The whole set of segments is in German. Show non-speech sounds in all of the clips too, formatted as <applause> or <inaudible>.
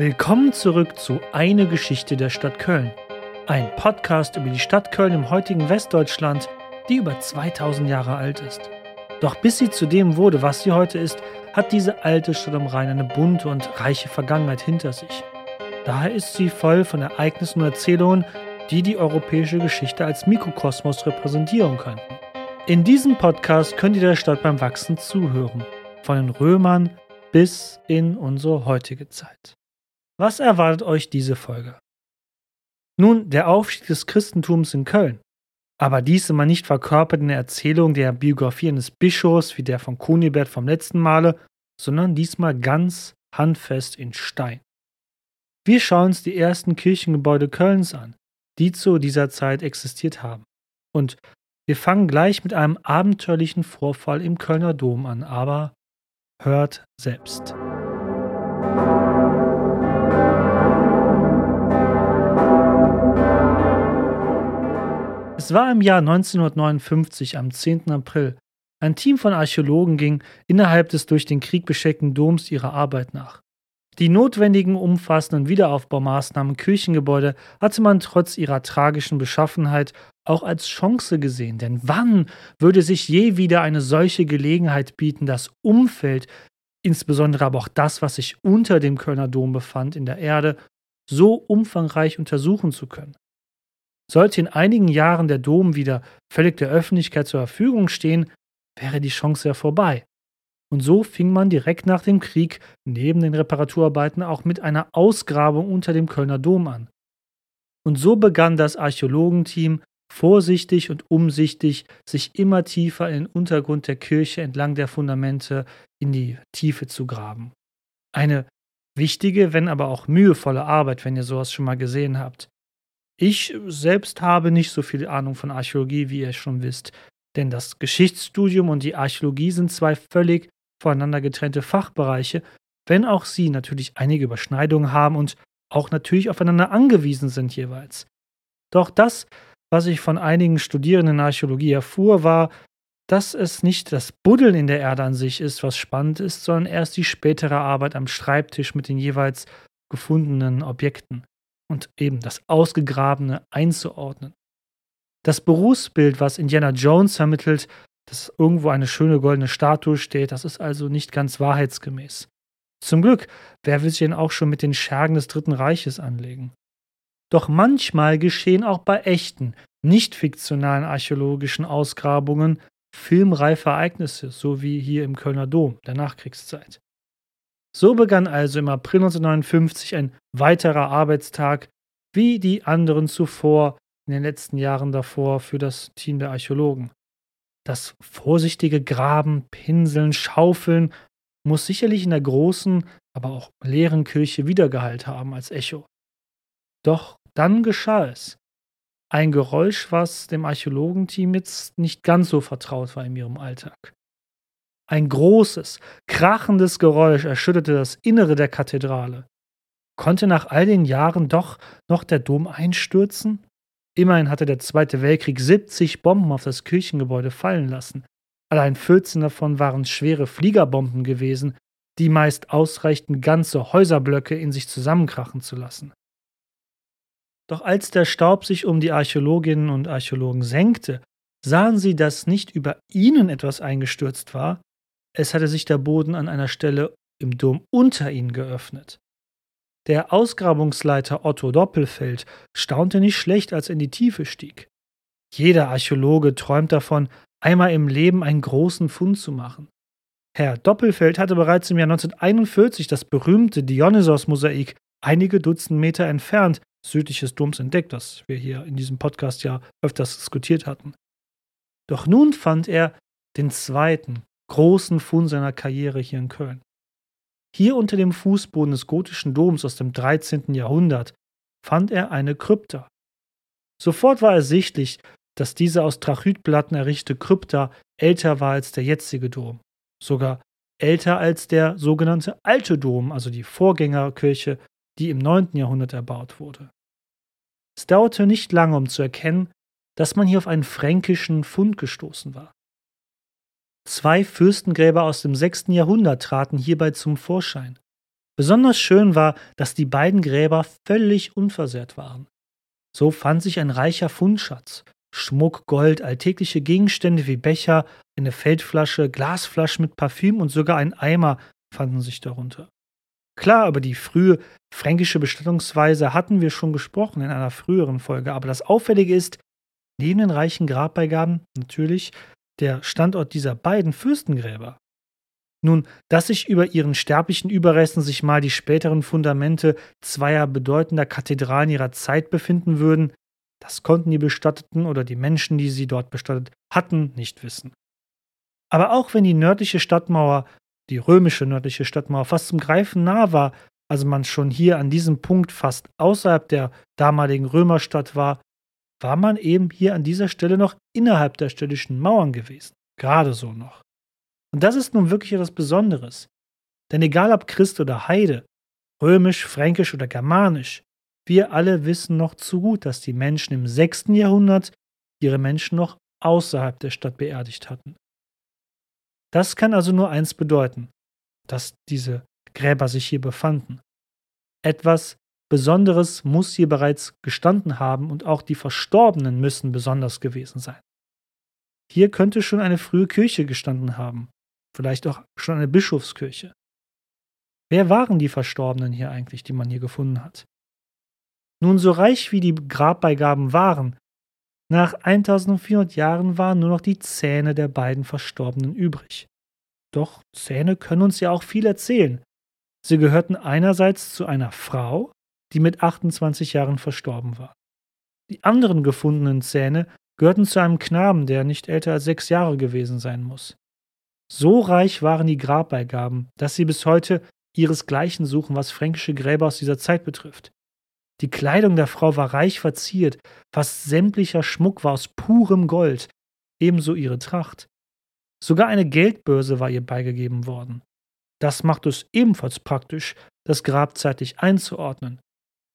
Willkommen zurück zu Eine Geschichte der Stadt Köln. Ein Podcast über die Stadt Köln im heutigen Westdeutschland, die über 2000 Jahre alt ist. Doch bis sie zu dem wurde, was sie heute ist, hat diese alte Stadt am Rhein eine bunte und reiche Vergangenheit hinter sich. Daher ist sie voll von Ereignissen und Erzählungen, die die europäische Geschichte als Mikrokosmos repräsentieren könnten. In diesem Podcast könnt ihr der Stadt beim Wachsen zuhören, von den Römern bis in unsere heutige Zeit. Was erwartet euch diese Folge? Nun, der Aufstieg des Christentums in Köln. Aber dies immer nicht verkörpert in der Erzählung der Biografie eines Bischofs wie der von Kunibert vom letzten Male, sondern diesmal ganz handfest in Stein. Wir schauen uns die ersten Kirchengebäude Kölns an, die zu dieser Zeit existiert haben. Und wir fangen gleich mit einem abenteuerlichen Vorfall im Kölner Dom an, aber hört selbst. Es war im Jahr 1959 am 10. April. Ein Team von Archäologen ging innerhalb des durch den Krieg bescheckten Doms ihrer Arbeit nach. Die notwendigen umfassenden Wiederaufbaumaßnahmen Kirchengebäude hatte man trotz ihrer tragischen Beschaffenheit auch als Chance gesehen, denn wann würde sich je wieder eine solche Gelegenheit bieten, das Umfeld, insbesondere aber auch das, was sich unter dem Kölner Dom befand, in der Erde, so umfangreich untersuchen zu können? Sollte in einigen Jahren der Dom wieder völlig der Öffentlichkeit zur Verfügung stehen, wäre die Chance ja vorbei. Und so fing man direkt nach dem Krieg neben den Reparaturarbeiten auch mit einer Ausgrabung unter dem Kölner Dom an. Und so begann das Archäologenteam vorsichtig und umsichtig sich immer tiefer in den Untergrund der Kirche entlang der Fundamente in die Tiefe zu graben. Eine wichtige, wenn aber auch mühevolle Arbeit, wenn ihr sowas schon mal gesehen habt. Ich selbst habe nicht so viel Ahnung von Archäologie, wie ihr schon wisst, denn das Geschichtsstudium und die Archäologie sind zwei völlig voneinander getrennte Fachbereiche, wenn auch sie natürlich einige Überschneidungen haben und auch natürlich aufeinander angewiesen sind jeweils. Doch das, was ich von einigen Studierenden in Archäologie erfuhr, war, dass es nicht das Buddeln in der Erde an sich ist, was spannend ist, sondern erst die spätere Arbeit am Schreibtisch mit den jeweils gefundenen Objekten und eben das Ausgegrabene einzuordnen. Das Berufsbild, was Indiana Jones vermittelt, dass irgendwo eine schöne goldene Statue steht, das ist also nicht ganz wahrheitsgemäß. Zum Glück, wer will sich denn auch schon mit den Schergen des Dritten Reiches anlegen? Doch manchmal geschehen auch bei echten, nicht fiktionalen archäologischen Ausgrabungen filmreife Ereignisse, so wie hier im Kölner Dom der Nachkriegszeit. So begann also im April 1959 ein weiterer Arbeitstag, wie die anderen zuvor in den letzten Jahren davor für das Team der Archäologen. Das vorsichtige Graben, Pinseln, Schaufeln muss sicherlich in der großen, aber auch leeren Kirche Wiedergehalt haben als Echo. Doch dann geschah es. Ein Geräusch, was dem Archäologenteam jetzt nicht ganz so vertraut war in ihrem Alltag. Ein großes, krachendes Geräusch erschütterte das Innere der Kathedrale. Konnte nach all den Jahren doch noch der Dom einstürzen? Immerhin hatte der Zweite Weltkrieg 70 Bomben auf das Kirchengebäude fallen lassen. Allein 14 davon waren schwere Fliegerbomben gewesen, die meist ausreichten, ganze Häuserblöcke in sich zusammenkrachen zu lassen. Doch als der Staub sich um die Archäologinnen und Archäologen senkte, sahen sie, dass nicht über ihnen etwas eingestürzt war, es hatte sich der Boden an einer Stelle im Dom unter ihnen geöffnet. Der Ausgrabungsleiter Otto Doppelfeld staunte nicht schlecht, als er in die Tiefe stieg. Jeder Archäologe träumt davon, einmal im Leben einen großen Fund zu machen. Herr Doppelfeld hatte bereits im Jahr 1941 das berühmte Dionysos-Mosaik einige Dutzend Meter entfernt südlich des Doms entdeckt, das wir hier in diesem Podcast ja öfters diskutiert hatten. Doch nun fand er den zweiten, großen Fund seiner Karriere hier in Köln. Hier unter dem Fußboden des gotischen Doms aus dem 13. Jahrhundert fand er eine Krypta. Sofort war ersichtlich, dass diese aus Trachytplatten errichtete Krypta älter war als der jetzige Dom, sogar älter als der sogenannte Alte Dom, also die Vorgängerkirche, die im 9. Jahrhundert erbaut wurde. Es dauerte nicht lange, um zu erkennen, dass man hier auf einen fränkischen Fund gestoßen war. Zwei Fürstengräber aus dem 6. Jahrhundert traten hierbei zum Vorschein. Besonders schön war, dass die beiden Gräber völlig unversehrt waren. So fand sich ein reicher Fundschatz. Schmuck, Gold, alltägliche Gegenstände wie Becher, eine Feldflasche, Glasflaschen mit Parfüm und sogar ein Eimer fanden sich darunter. Klar, über die frühe fränkische Bestattungsweise hatten wir schon gesprochen in einer früheren Folge, aber das Auffällige ist, neben den reichen Grabbeigaben natürlich der Standort dieser beiden Fürstengräber. Nun, dass sich über ihren sterblichen Überresten sich mal die späteren Fundamente zweier bedeutender Kathedralen ihrer Zeit befinden würden, das konnten die Bestatteten oder die Menschen, die sie dort bestattet hatten, nicht wissen. Aber auch wenn die nördliche Stadtmauer, die römische nördliche Stadtmauer, fast zum Greifen nah war, also man schon hier an diesem Punkt fast außerhalb der damaligen Römerstadt war, war man eben hier an dieser Stelle noch innerhalb der städtischen Mauern gewesen. Gerade so noch. Und das ist nun wirklich etwas Besonderes. Denn egal ob Christ oder Heide, römisch, fränkisch oder germanisch, wir alle wissen noch zu gut, dass die Menschen im 6. Jahrhundert ihre Menschen noch außerhalb der Stadt beerdigt hatten. Das kann also nur eins bedeuten, dass diese Gräber sich hier befanden. Etwas Besonderes muss hier bereits gestanden haben und auch die Verstorbenen müssen besonders gewesen sein. Hier könnte schon eine frühe Kirche gestanden haben, vielleicht auch schon eine Bischofskirche. Wer waren die Verstorbenen hier eigentlich, die man hier gefunden hat? Nun, so reich wie die Grabbeigaben waren, nach 1400 Jahren waren nur noch die Zähne der beiden Verstorbenen übrig. Doch Zähne können uns ja auch viel erzählen. Sie gehörten einerseits zu einer Frau, die mit 28 Jahren verstorben war. Die anderen gefundenen Zähne gehörten zu einem Knaben, der nicht älter als sechs Jahre gewesen sein muss. So reich waren die Grabbeigaben, dass sie bis heute ihresgleichen suchen, was fränkische Gräber aus dieser Zeit betrifft. Die Kleidung der Frau war reich verziert, fast sämtlicher Schmuck war aus purem Gold, ebenso ihre Tracht. Sogar eine Geldbörse war ihr beigegeben worden. Das macht es ebenfalls praktisch, das Grab zeitlich einzuordnen.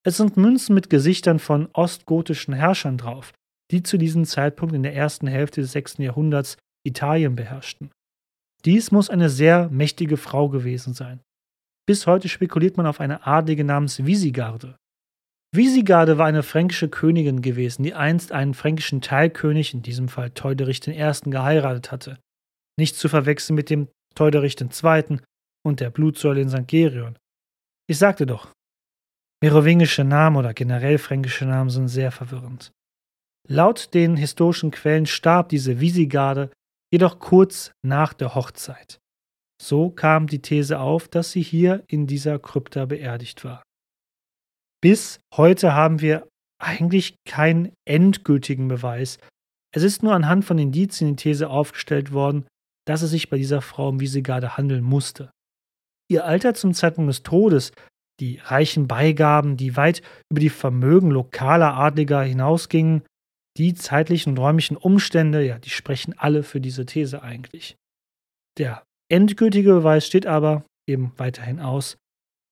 Es sind Münzen mit Gesichtern von ostgotischen Herrschern drauf, die zu diesem Zeitpunkt in der ersten Hälfte des 6. Jahrhunderts Italien beherrschten. Dies muss eine sehr mächtige Frau gewesen sein. Bis heute spekuliert man auf eine Adlige namens Visigarde. Visigarde war eine fränkische Königin gewesen, die einst einen fränkischen Teilkönig, in diesem Fall Teuderich I., geheiratet hatte. Nicht zu verwechseln mit dem Teuderich II. und der Blutsäule in St. Gerion. Ich sagte doch, Merowingische Namen oder generell fränkische Namen sind sehr verwirrend. Laut den historischen Quellen starb diese Visigarde jedoch kurz nach der Hochzeit. So kam die These auf, dass sie hier in dieser Krypta beerdigt war. Bis heute haben wir eigentlich keinen endgültigen Beweis. Es ist nur anhand von Indizien die These aufgestellt worden, dass es sich bei dieser Frau um Visigarde handeln musste. Ihr Alter zum Zeitpunkt des Todes die reichen Beigaben, die weit über die Vermögen lokaler Adliger hinausgingen, die zeitlichen und räumlichen Umstände, ja, die sprechen alle für diese These eigentlich. Der endgültige Beweis steht aber eben weiterhin aus,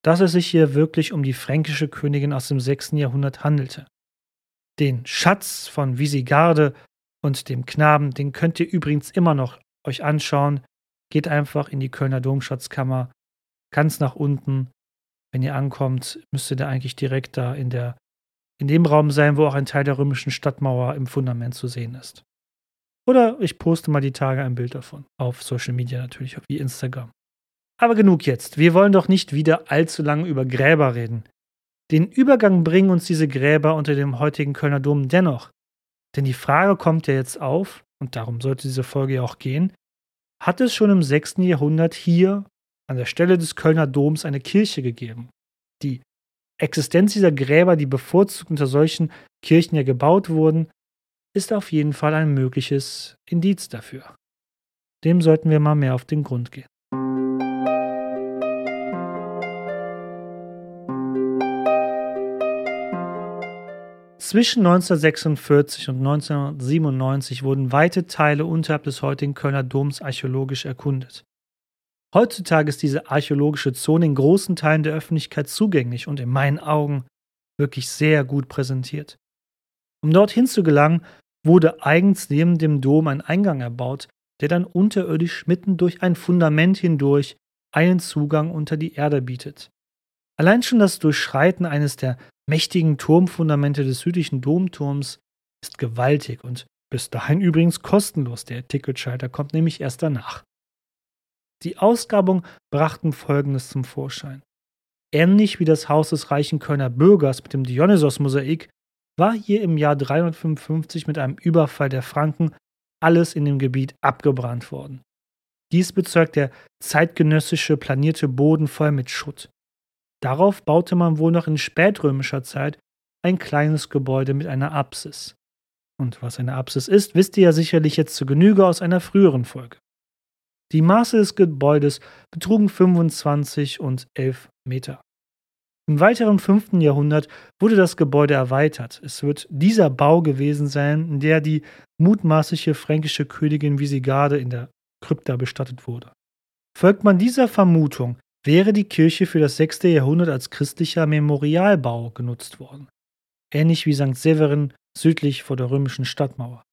dass es sich hier wirklich um die fränkische Königin aus dem 6. Jahrhundert handelte. Den Schatz von Visigarde und dem Knaben, den könnt ihr übrigens immer noch euch anschauen. Geht einfach in die Kölner Domschatzkammer, ganz nach unten wenn ihr ankommt, müsst ihr da eigentlich direkt da in der in dem Raum sein, wo auch ein Teil der römischen Stadtmauer im Fundament zu sehen ist. Oder ich poste mal die Tage ein Bild davon. Auf Social Media natürlich, wie Instagram. Aber genug jetzt. Wir wollen doch nicht wieder allzu lange über Gräber reden. Den Übergang bringen uns diese Gräber unter dem heutigen Kölner Dom dennoch. Denn die Frage kommt ja jetzt auf, und darum sollte diese Folge ja auch gehen, hat es schon im 6. Jahrhundert hier an der Stelle des Kölner Doms eine Kirche gegeben. Die Existenz dieser Gräber, die bevorzugt unter solchen Kirchen ja gebaut wurden, ist auf jeden Fall ein mögliches Indiz dafür. Dem sollten wir mal mehr auf den Grund gehen. Zwischen 1946 und 1997 wurden weite Teile unterhalb des heutigen Kölner Doms archäologisch erkundet. Heutzutage ist diese archäologische Zone in großen Teilen der Öffentlichkeit zugänglich und in meinen Augen wirklich sehr gut präsentiert. Um dorthin zu gelangen, wurde eigens neben dem Dom ein Eingang erbaut, der dann unterirdisch mitten durch ein Fundament hindurch einen Zugang unter die Erde bietet. Allein schon das Durchschreiten eines der mächtigen Turmfundamente des südlichen Domturms ist gewaltig und bis dahin übrigens kostenlos. Der Ticketschalter kommt nämlich erst danach. Die Ausgrabung brachten Folgendes zum Vorschein. Ähnlich wie das Haus des reichen Kölner Bürgers mit dem Dionysos-Mosaik war hier im Jahr 355 mit einem Überfall der Franken alles in dem Gebiet abgebrannt worden. Dies bezeugt der zeitgenössische planierte Boden voll mit Schutt. Darauf baute man wohl noch in spätrömischer Zeit ein kleines Gebäude mit einer Apsis. Und was eine Apsis ist, wisst ihr ja sicherlich jetzt zu Genüge aus einer früheren Folge. Die Maße des Gebäudes betrugen 25 und 11 Meter. Im weiteren 5. Jahrhundert wurde das Gebäude erweitert. Es wird dieser Bau gewesen sein, in der die mutmaßliche fränkische Königin Visigarde in der Krypta bestattet wurde. Folgt man dieser Vermutung, wäre die Kirche für das 6. Jahrhundert als christlicher Memorialbau genutzt worden. Ähnlich wie St. Severin südlich vor der römischen Stadtmauer.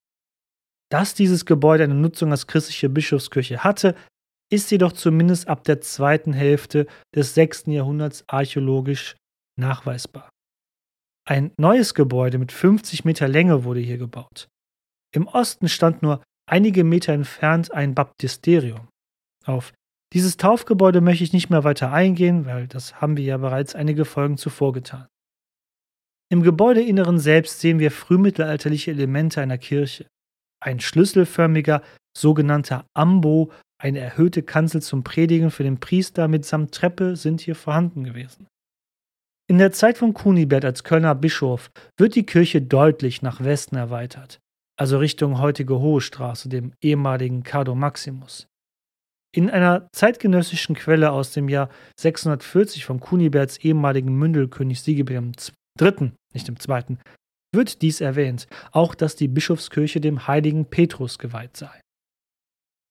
Dass dieses Gebäude eine Nutzung als christliche Bischofskirche hatte, ist jedoch zumindest ab der zweiten Hälfte des 6. Jahrhunderts archäologisch nachweisbar. Ein neues Gebäude mit 50 Meter Länge wurde hier gebaut. Im Osten stand nur einige Meter entfernt ein Baptisterium. Auf dieses Taufgebäude möchte ich nicht mehr weiter eingehen, weil das haben wir ja bereits einige Folgen zuvor getan. Im Gebäudeinneren selbst sehen wir frühmittelalterliche Elemente einer Kirche. Ein schlüsselförmiger, sogenannter Ambo, eine erhöhte Kanzel zum Predigen für den Priester mitsamt Treppe sind hier vorhanden gewesen. In der Zeit von Kunibert als Kölner Bischof wird die Kirche deutlich nach Westen erweitert, also Richtung heutige Hohe Straße, dem ehemaligen Cardo Maximus. In einer zeitgenössischen Quelle aus dem Jahr 640 von Kuniberts ehemaligen Mündelkönig Sigebert III., nicht im zweiten, wird dies erwähnt, auch dass die Bischofskirche dem heiligen Petrus geweiht sei.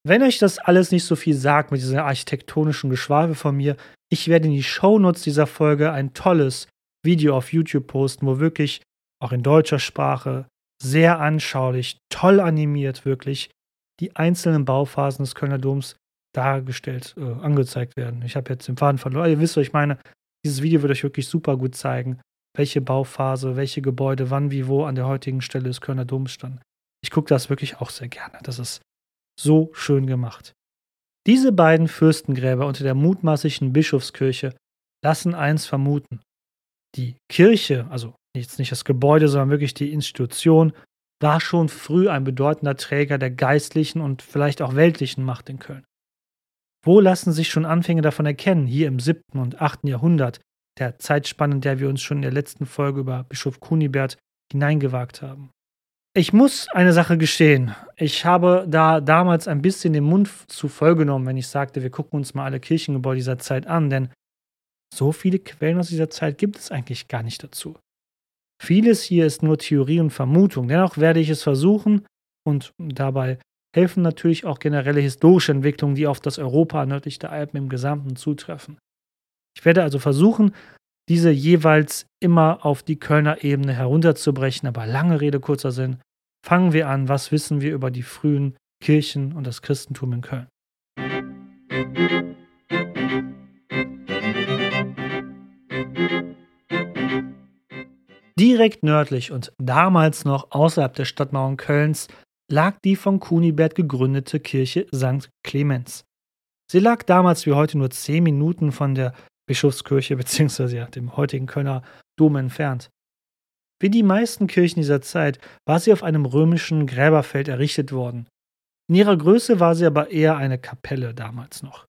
Wenn euch das alles nicht so viel sagt mit dieser architektonischen Geschwafel von mir, ich werde in die Shownotes dieser Folge ein tolles Video auf YouTube posten, wo wirklich auch in deutscher Sprache sehr anschaulich, toll animiert wirklich die einzelnen Bauphasen des Kölner Doms dargestellt, äh, angezeigt werden. Ich habe jetzt den Faden verloren. Ihr wisst, was ich meine. Dieses Video wird euch wirklich super gut zeigen, welche Bauphase, welche Gebäude, wann, wie, wo an der heutigen Stelle des Kölner Doms standen. Ich gucke das wirklich auch sehr gerne. Das ist so schön gemacht. Diese beiden Fürstengräber unter der mutmaßlichen Bischofskirche lassen eins vermuten. Die Kirche, also jetzt nicht das Gebäude, sondern wirklich die Institution, war schon früh ein bedeutender Träger der geistlichen und vielleicht auch weltlichen Macht in Köln. Wo lassen sich schon Anfänge davon erkennen, hier im 7. und 8. Jahrhundert, der Zeitspanne, in der wir uns schon in der letzten Folge über Bischof Kunibert hineingewagt haben. Ich muss eine Sache gestehen. Ich habe da damals ein bisschen den Mund zu voll genommen, wenn ich sagte, wir gucken uns mal alle Kirchengebäude dieser Zeit an, denn so viele Quellen aus dieser Zeit gibt es eigentlich gar nicht dazu. Vieles hier ist nur Theorie und Vermutung. Dennoch werde ich es versuchen und dabei helfen natürlich auch generelle historische Entwicklungen, die auf das Europa nördlich der Alpen im Gesamten zutreffen. Ich werde also versuchen, diese jeweils immer auf die Kölner Ebene herunterzubrechen, aber lange Rede, kurzer Sinn. Fangen wir an, was wissen wir über die frühen Kirchen und das Christentum in Köln? Direkt nördlich und damals noch außerhalb der Stadtmauern Kölns lag die von Kunibert gegründete Kirche St. Clemens. Sie lag damals wie heute nur zehn Minuten von der Bischofskirche <laughs> bzw. Ja, dem heutigen Kölner Dom entfernt. Wie die meisten Kirchen dieser Zeit war sie auf einem römischen Gräberfeld errichtet worden. In ihrer Größe war sie aber eher eine Kapelle damals noch.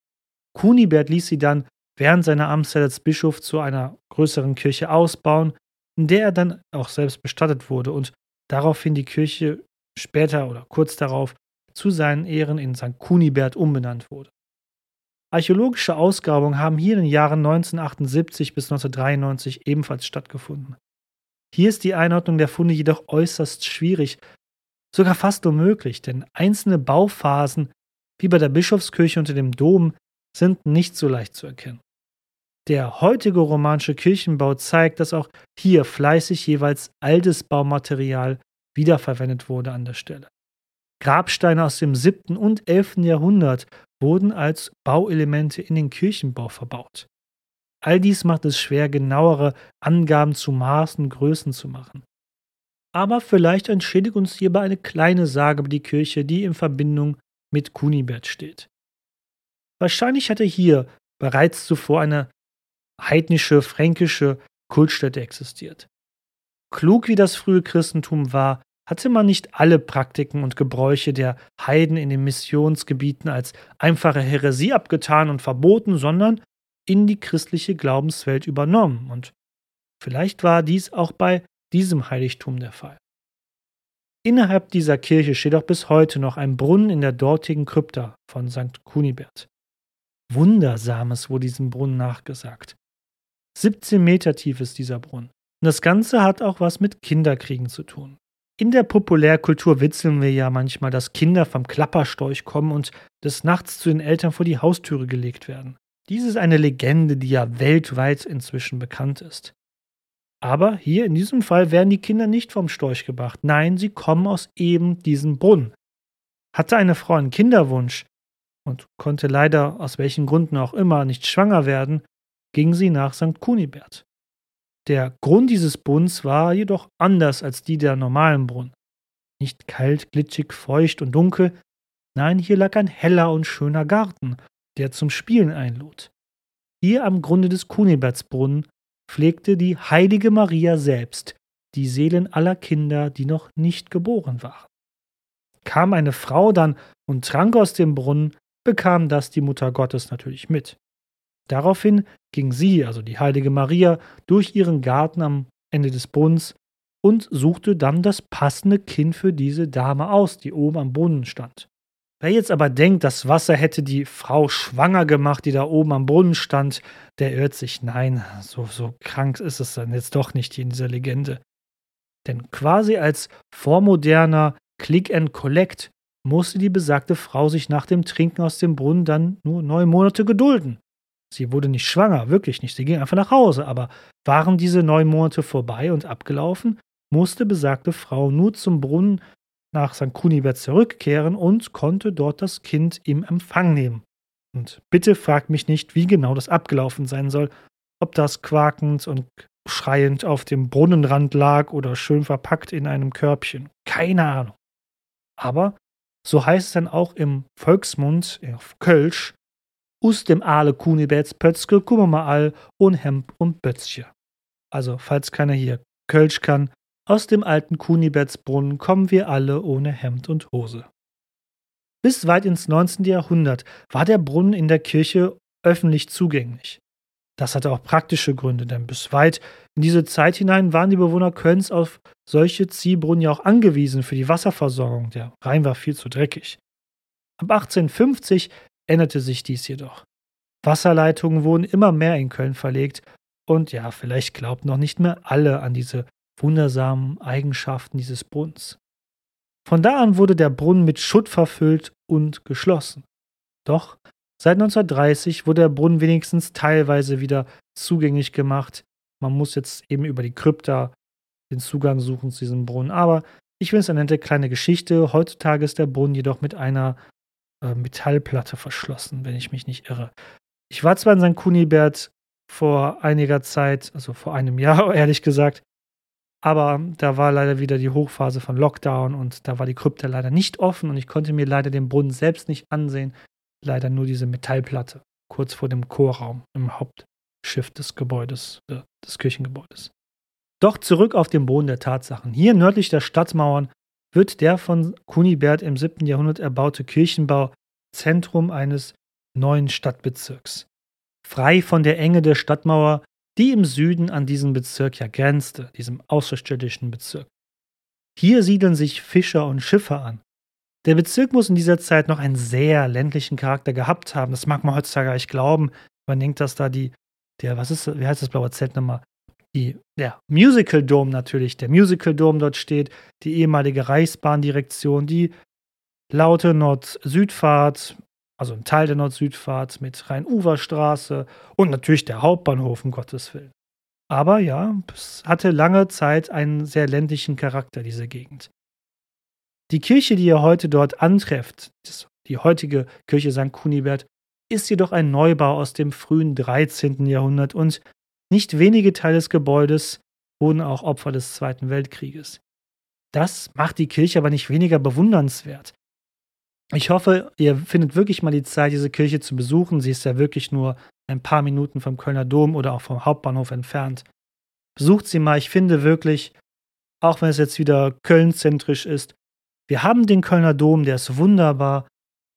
Kunibert ließ sie dann während seiner Amtszeit als Bischof zu einer größeren Kirche ausbauen, in der er dann auch selbst bestattet wurde und daraufhin die Kirche später oder kurz darauf zu seinen Ehren in St. Kunibert umbenannt wurde. Archäologische Ausgrabungen haben hier in den Jahren 1978 bis 1993 ebenfalls stattgefunden. Hier ist die Einordnung der Funde jedoch äußerst schwierig, sogar fast unmöglich, denn einzelne Bauphasen, wie bei der Bischofskirche unter dem Dom, sind nicht so leicht zu erkennen. Der heutige romanische Kirchenbau zeigt, dass auch hier fleißig jeweils altes Baumaterial wiederverwendet wurde an der Stelle. Grabsteine aus dem 7. und 11. Jahrhundert wurden als Bauelemente in den Kirchenbau verbaut. All dies macht es schwer, genauere Angaben zu Maßen und Größen zu machen. Aber vielleicht entschädigt uns hierbei eine kleine Sage über die Kirche, die in Verbindung mit Kunibert steht. Wahrscheinlich hatte hier bereits zuvor eine heidnische, fränkische Kultstätte existiert. Klug wie das frühe Christentum war, hatte man nicht alle Praktiken und Gebräuche der Heiden in den Missionsgebieten als einfache Häresie abgetan und verboten, sondern in die christliche Glaubenswelt übernommen. Und vielleicht war dies auch bei diesem Heiligtum der Fall. Innerhalb dieser Kirche steht auch bis heute noch ein Brunnen in der dortigen Krypta von St. Kunibert. Wundersames wurde diesem Brunnen nachgesagt. 17 Meter tief ist dieser Brunnen. Und das Ganze hat auch was mit Kinderkriegen zu tun. In der Populärkultur witzeln wir ja manchmal, dass Kinder vom Klapperstorch kommen und des Nachts zu den Eltern vor die Haustüre gelegt werden. Dies ist eine Legende, die ja weltweit inzwischen bekannt ist. Aber hier in diesem Fall werden die Kinder nicht vom Storch gebracht. Nein, sie kommen aus eben diesem Brunnen. Hatte eine Frau einen Kinderwunsch und konnte leider aus welchen Gründen auch immer nicht schwanger werden, ging sie nach St. Kunibert. Der Grund dieses Brunnens war jedoch anders als die der normalen Brunnen. Nicht kalt, glitschig, feucht und dunkel, nein, hier lag ein heller und schöner Garten, der zum Spielen einlud. Hier am Grunde des Kunibertsbrunnen pflegte die heilige Maria selbst die Seelen aller Kinder, die noch nicht geboren waren. Kam eine Frau dann und trank aus dem Brunnen, bekam das die Mutter Gottes natürlich mit. Daraufhin ging sie, also die heilige Maria, durch ihren Garten am Ende des Brunnens und suchte dann das passende Kind für diese Dame aus, die oben am Brunnen stand. Wer jetzt aber denkt, das Wasser hätte die Frau schwanger gemacht, die da oben am Brunnen stand, der irrt sich. Nein, so, so krank ist es dann jetzt doch nicht hier in dieser Legende. Denn quasi als vormoderner Click and Collect musste die besagte Frau sich nach dem Trinken aus dem Brunnen dann nur neun Monate gedulden. Sie wurde nicht schwanger, wirklich nicht. Sie ging einfach nach Hause. Aber waren diese neun Monate vorbei und abgelaufen, musste besagte Frau nur zum Brunnen nach St. Kunibert zurückkehren und konnte dort das Kind im Empfang nehmen. Und bitte fragt mich nicht, wie genau das abgelaufen sein soll, ob das quakend und schreiend auf dem Brunnenrand lag oder schön verpackt in einem Körbchen. Keine Ahnung. Aber so heißt es dann auch im Volksmund auf Kölsch, us dem ale Kunibets Pötzke kummer mal all und Hemd und Bötzche. Also, falls keiner hier Kölsch kann, aus dem alten Kunibetsbrunnen kommen wir alle ohne Hemd und Hose. Bis weit ins 19. Jahrhundert war der Brunnen in der Kirche öffentlich zugänglich. Das hatte auch praktische Gründe, denn bis weit in diese Zeit hinein waren die Bewohner Kölns auf solche Ziehbrunnen ja auch angewiesen für die Wasserversorgung. Der Rhein war viel zu dreckig. Ab 1850 änderte sich dies jedoch. Wasserleitungen wurden immer mehr in Köln verlegt und ja, vielleicht glaubten noch nicht mehr alle an diese wundersamen Eigenschaften dieses Brunnens. Von da an wurde der Brunnen mit Schutt verfüllt und geschlossen. Doch seit 1930 wurde der Brunnen wenigstens teilweise wieder zugänglich gemacht. Man muss jetzt eben über die Krypta den Zugang suchen zu diesem Brunnen. Aber ich finde es eine nette kleine Geschichte. Heutzutage ist der Brunnen jedoch mit einer äh, Metallplatte verschlossen, wenn ich mich nicht irre. Ich war zwar in St. Kunibert vor einiger Zeit, also vor einem <laughs> Jahr, ehrlich gesagt, aber da war leider wieder die Hochphase von Lockdown und da war die Krypta leider nicht offen und ich konnte mir leider den Brunnen selbst nicht ansehen. Leider nur diese Metallplatte kurz vor dem Chorraum im Hauptschiff des Gebäudes, äh, des Kirchengebäudes. Doch zurück auf den Boden der Tatsachen. Hier nördlich der Stadtmauern wird der von Kunibert im 7. Jahrhundert erbaute Kirchenbau Zentrum eines neuen Stadtbezirks. Frei von der Enge der Stadtmauer, die im Süden an diesen Bezirk ja grenzte, diesem außerstädtischen Bezirk. Hier siedeln sich Fischer und Schiffer an. Der Bezirk muss in dieser Zeit noch einen sehr ländlichen Charakter gehabt haben. Das mag man heutzutage gar nicht glauben. Man denkt, dass da die, der, was ist, wie heißt das blaue Zelt nochmal? Die, der Musical Dome natürlich, der Musical Dome dort steht, die ehemalige Reichsbahndirektion, die laute Nord-Südfahrt, also ein Teil der Nord-Südfahrt mit Rhein-Ufer-Straße und natürlich der Hauptbahnhof, um Gottes Willen. Aber ja, es hatte lange Zeit einen sehr ländlichen Charakter, diese Gegend. Die Kirche, die ihr heute dort antrefft, die heutige Kirche St. Kunibert, ist jedoch ein Neubau aus dem frühen 13. Jahrhundert und nicht wenige Teile des Gebäudes wurden auch Opfer des Zweiten Weltkrieges. Das macht die Kirche aber nicht weniger bewundernswert. Ich hoffe, ihr findet wirklich mal die Zeit, diese Kirche zu besuchen. Sie ist ja wirklich nur ein paar Minuten vom Kölner Dom oder auch vom Hauptbahnhof entfernt. Besucht sie mal. Ich finde wirklich, auch wenn es jetzt wieder Köln-zentrisch ist, wir haben den Kölner Dom, der ist wunderbar,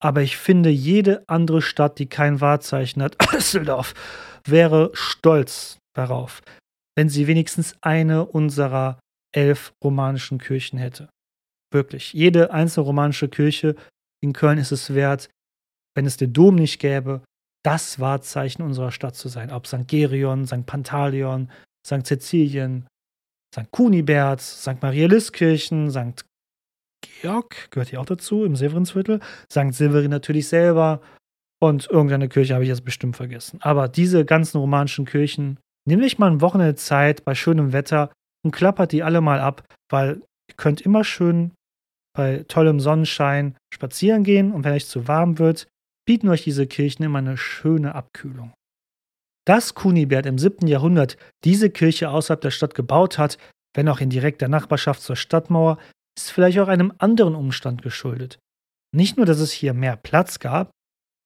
aber ich finde, jede andere Stadt, die kein Wahrzeichen hat, <laughs> Düsseldorf, wäre stolz darauf, wenn sie wenigstens eine unserer elf romanischen Kirchen hätte. Wirklich. Jede einzelne romanische Kirche in Köln ist es wert, wenn es den Dom nicht gäbe, das Wahrzeichen unserer Stadt zu sein. Ob St. Gerion, St. Pantaleon, St. Cäcilien, St. Kunibert, St. Maria Liskirchen, St. Georg, gehört hier auch dazu, im Severinsviertel, St. Silverin natürlich selber und irgendeine Kirche habe ich jetzt bestimmt vergessen. Aber diese ganzen romanischen Kirchen, nehmt euch mal ein Wochenende Zeit bei schönem Wetter und klappert die alle mal ab, weil ihr könnt immer schön bei tollem Sonnenschein spazieren gehen und wenn euch zu warm wird, bieten euch diese Kirchen immer eine schöne Abkühlung. Dass Kunibert im 7. Jahrhundert diese Kirche außerhalb der Stadt gebaut hat, wenn auch in direkter Nachbarschaft zur Stadtmauer, ist vielleicht auch einem anderen Umstand geschuldet. Nicht nur, dass es hier mehr Platz gab,